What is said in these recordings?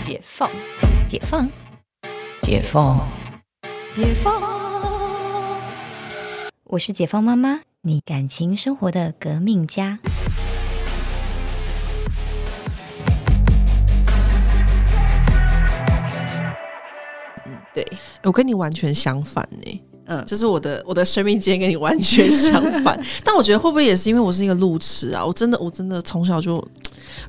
解放，解放，解放，解放。我是解放妈妈，你感情生活的革命家。嗯对，我跟你完全相反呢、嗯，就是我的我的生命经验跟你完全相反。但我觉得会不会也是因为我是一个路痴啊？我真的我真的从小就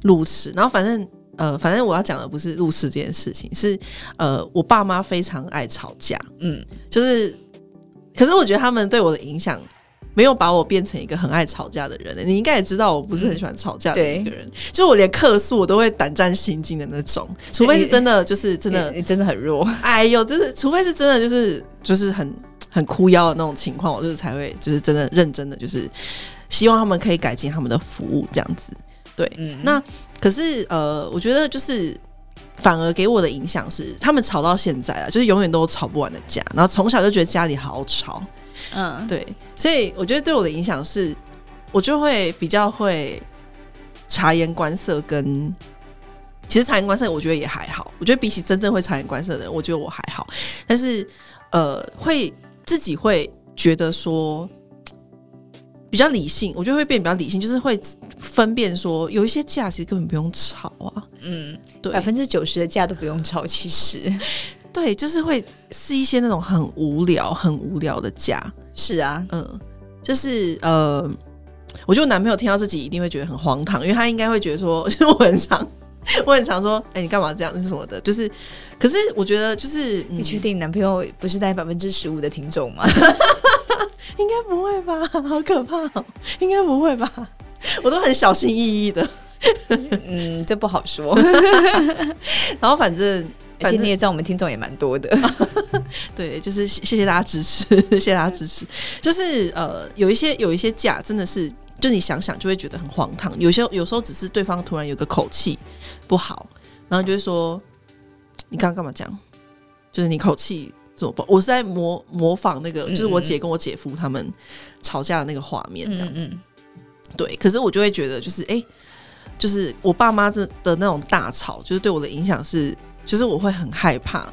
路痴，然后反正呃，反正我要讲的不是入室这件事情，是呃，我爸妈非常爱吵架，嗯，就是，可是我觉得他们对我的影响。没有把我变成一个很爱吵架的人、你应该也知道，我不是很喜欢吵架的一个人。就我连客诉我都会胆战心惊的那种，除非是真的，就是真的真的很弱。哎呦，就是除非是真的，就是就是很很哭腰的那种情况，我就是才会就是真的认真的，就是希望他们可以改进他们的服务这样子。对，嗯，那可是呃，我觉得就是反而给我的影响是，他们吵到现在啊，就是永远都吵不完的架，然后从小就觉得家里好吵，嗯，对，所以我觉得对我的影响是，我就会比较会察言观色跟。其实察言观色，我觉得也还好。我觉得比起真正会察言观色的人，我觉得我还好。但是，呃，会自己会觉得说比较理性，我觉得会变比较理性，就是会分辨说有一些架其实根本不用吵啊。嗯，对百分之九十的架都不用吵，其实 对，就是会是一些那种很无聊、很无聊的架。是啊，嗯，就是呃，我觉得我男朋友听到自己一定会觉得很荒唐，因为他应该会觉得说，就是我很常，我很常说，哎、你干嘛这样是什么的？就是，可是我觉得就是，嗯你确定男朋友不是在百分之十五的听众吗？应该不会吧？好可怕、哦，应该不会吧？我都很小心翼翼的，嗯，这不好说。然后反正。而且反正你也知道，我们听众也蛮多的。对，就是谢谢谢大家支持，谢谢大家支持。就是呃，有一些有一些假真的是，就你想想就会觉得很荒唐。有些有时候只是对方突然有个口气不好，然后就会说你刚刚干嘛讲？就是你口气怎么不？我是在模模仿那个，就是我姐跟我姐夫他们吵架的那个画面，这样子。嗯对，可是我就会觉得，就是哎、诶就是我爸妈这的那种大吵，就是对我的影响是，就是我会很害怕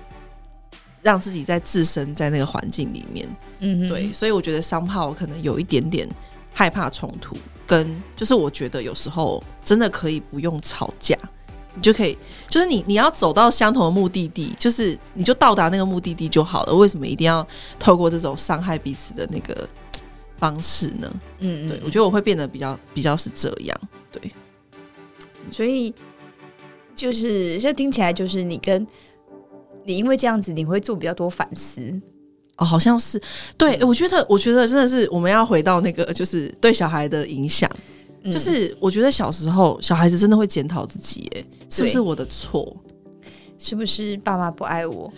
让自己在置身在那个环境里面。嗯，对，所以我觉得商炮可能有一点点害怕冲突，跟就是我觉得有时候真的可以不用吵架。你就可以，就是你你要走到相同的目的地，就是你就到达那个目的地就好了。为什么一定要透过这种伤害彼此的那个方式呢？嗯，对我觉得我会变得比较比较是这样。对，所以就是这听起来就是你跟你因为这样子，你会做比较多反思。哦，好像是，对我觉得，我觉得真的是我们要回到那个，就是对小孩的影响，嗯就是我觉得小时候小孩子真的会检讨自己，哎，是不是我的错？是不是爸妈不爱我？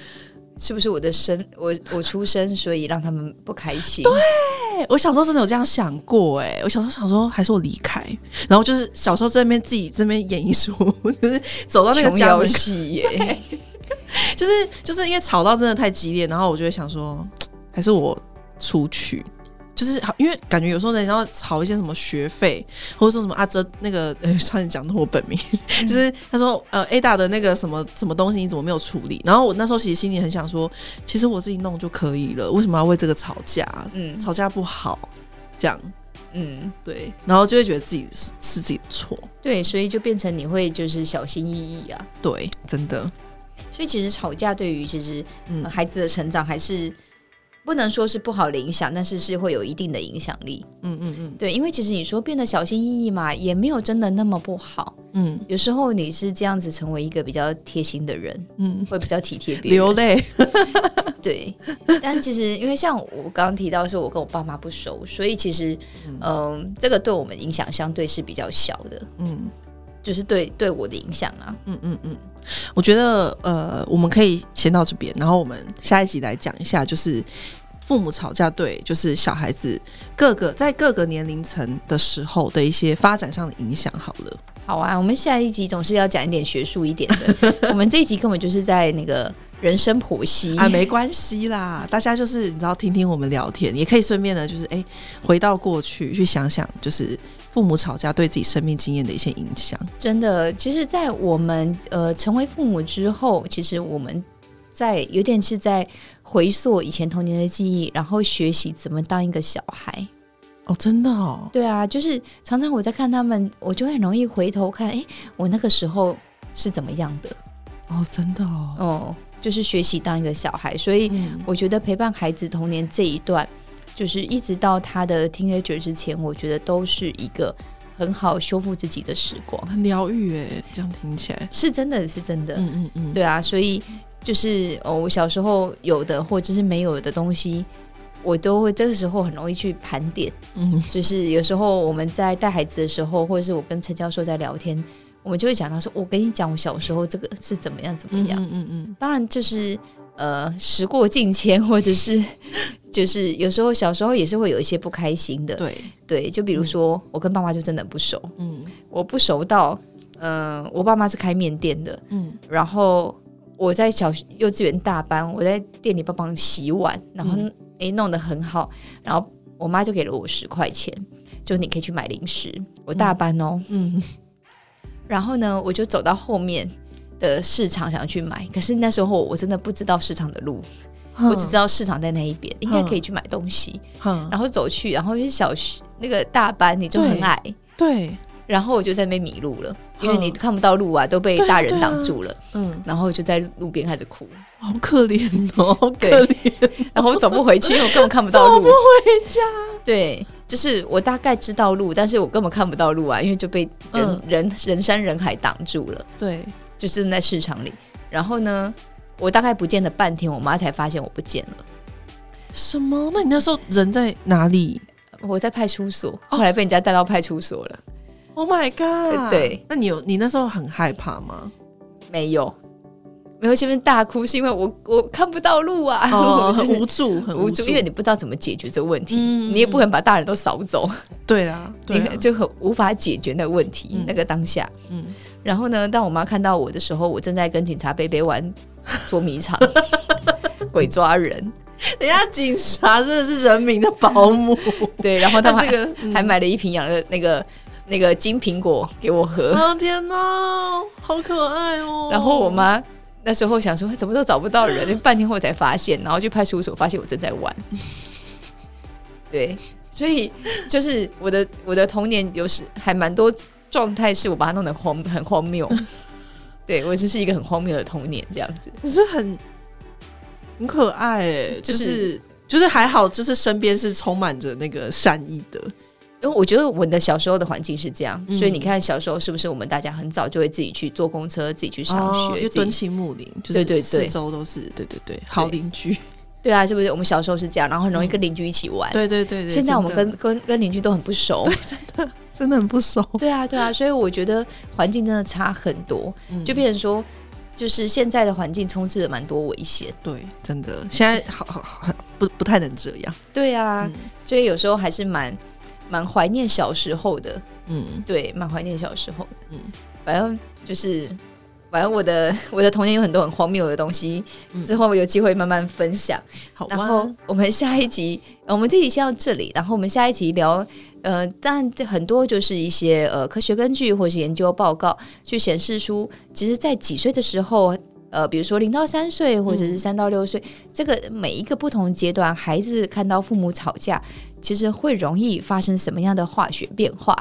是不是我的生我我出生，所以让他们不开心？对，哎，我小时候真的有这样想过，哎，我小时候想说，还是我离开，然后就是小时候在那边自己这边演一出，就是走到那个琼瑶家门，戏耶，就是就是因为吵到真的太激烈，然后我就会想说，还是我出去。就是好，因为感觉有时候人家要吵一些什么学费，或者说什么啊，这那个呃，差点讲错我本名，就是他说呃 A 大的那个什么什么东西你怎么没有处理？然后我那时候其实心里很想说，其实我自己弄就可以了，为什么要为这个吵架？嗯吵架不好，这样嗯，对，然后就会觉得自己是是自己的错，对，所以就变成你会就是小心翼翼啊。对，真的，所以其实吵架对于其实、嗯呃孩子的成长还是不能说是不好的影响，但是是会有一定的影响力。嗯嗯嗯对，因为其实你说变得小心翼翼嘛，也没有真的那么不好。嗯有时候你是这样子成为一个比较贴心的人，嗯，会比较体贴别人。流泪，对，但其实因为像我刚刚提到，是我跟我爸妈不熟，所以其实嗯、这个对我们影响相对是比较小的，嗯。就是对对我的影响啊。嗯嗯嗯，我觉得呃，我们可以先到这边，然后我们下一集来讲一下，就是父母吵架对，就是小孩子各个在各个年龄层的时候的一些发展上的影响。好了，好啊，我们下一集总是要讲一点学术一点的。我们这一集根本就是在那个人生剖析啊，没关系啦，大家就是你知道听听我们聊天，也可以顺便呢，就是哎、回到过去去想想，就是父母吵架对自己生命经验的一些影响。真的，其实，在我们呃成为父母之后，其实我们在有点是在回溯以前童年的记忆，然后学习怎么当一个小孩。哦，真的哦，对啊，就是常常我在看他们，我就很容易回头看，诶，我那个时候是怎么样的？哦，真的哦，哦，就是学习当一个小孩，所以嗯我觉得陪伴孩子童年这一段，就是一直到他的 teenager 之前，我觉得都是一个很好修复自己的时光，很疗愈哎，这样听起来，是真的是真的，嗯嗯嗯，对啊，所以就是哦，我小时候有的或者是没有的东西，我都会这个时候很容易去盘点。嗯。就是有时候我们在带孩子的时候，或者是我跟陈教授在聊天，我们就会讲到说，我跟你讲，我小时候这个是怎么样怎么嗯样。嗯嗯嗯，当然，就是呃，时过境迁，或者是 就是有时候小时候也是会有一些不开心的。对，对，就比如说、我跟爸妈就真的不熟，嗯。我不熟到，嗯、我爸妈是开面店的，嗯。然后我在小学幼稚园大班，我在店里帮忙洗碗，然后嗯。诶、弄得很好，然后我妈就给了我十块钱，就你可以去买零食。我大班哦，嗯，然后呢，我就走到后面的市场想要去买，可是那时候我真的不知道市场的路，我只知道市场在那一边，应该可以去买东西。然后走去，然后是小学那个大班，你就很矮，对，然后我就在那边迷路了，因为嗯你看不到路啊，都被大人挡住了。嗯，然后我就在路边开始哭，好可怜哦，好可对怜，然后我走不回去，因为我根本看不到路。走不回家，对，就是我大概知道路，但是我根本看不到路啊，因为就被人、嗯。人人山人海挡住了，对，就真的在市场里。然后呢，我大概不见了半天，我妈才发现我不见了。什么？那你那时候人在哪里我在派出所，后来被人家带到派出所了。？Oh my god！对，那你有你那时候很害怕吗？没有，没有，前面大哭是因为我我看不到路啊，哦，很就是无助，很无助，因为你不知道怎么解决这个问题，嗯你也不可能把大人都扫走，对啦，对啊 你就很无法解决那个问题。嗯那个当下，嗯，然后呢，当我妈看到我的时候，我正在跟警察贝贝玩捉迷藏，鬼抓人，人家警察真的是人民的保姆，对，然后他们还、这个嗯还买了一瓶养的那个那个金苹果给我喝，哦天哪，好可爱哦！然后我妈那时候想说怎么都找不到人，半天后才发现，然后去派出所发现我正在玩。对，所以就是我的我的童年有时还蛮多状态是我把它弄得荒很荒谬。对我只是一个很荒谬的童年这样子。可是很很可爱哎，就就是是就是还好，就是身边是充满着那个善意的，因为我觉得我的小时候的环境是这样，嗯。所以你看小时候是不是我们大家很早就会自己去坐公车，自己去上学，自己哦因为敦亲睦邻，就是对对对。四周都是对对对。好邻居，对啊，是不是？我们小时候是这样，然后很容易跟邻居一起玩。对对对对。现在我们跟跟跟邻居都很不熟。对真的很不熟，对啊，对啊，所以我觉得环境真的差很多，嗯就变成说，就是现在的环境充斥了蛮多危险。对，真的现在好好好不不太能这样，对啊，嗯所以有时候还是蛮蛮怀念小时候的，嗯对，蛮怀念小时候的。嗯反正就是，反正我的 我的童年有很多很荒谬的东西，嗯之后有机会慢慢分享。好然后，我们下一集，呃我们这集先到这里，然后我们下一集聊，呃，但这很多就是一些呃科学根据或是研究报告去显示出，其实，在几岁的时候。呃，比如说零到三岁，或者是三到六岁，这个每一个不同阶段，孩子看到父母吵架，其实会容易发生什么样的化学变化？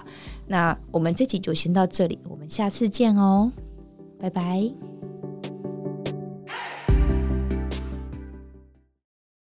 那我们这集就先到这里，我们下次见哦，拜拜。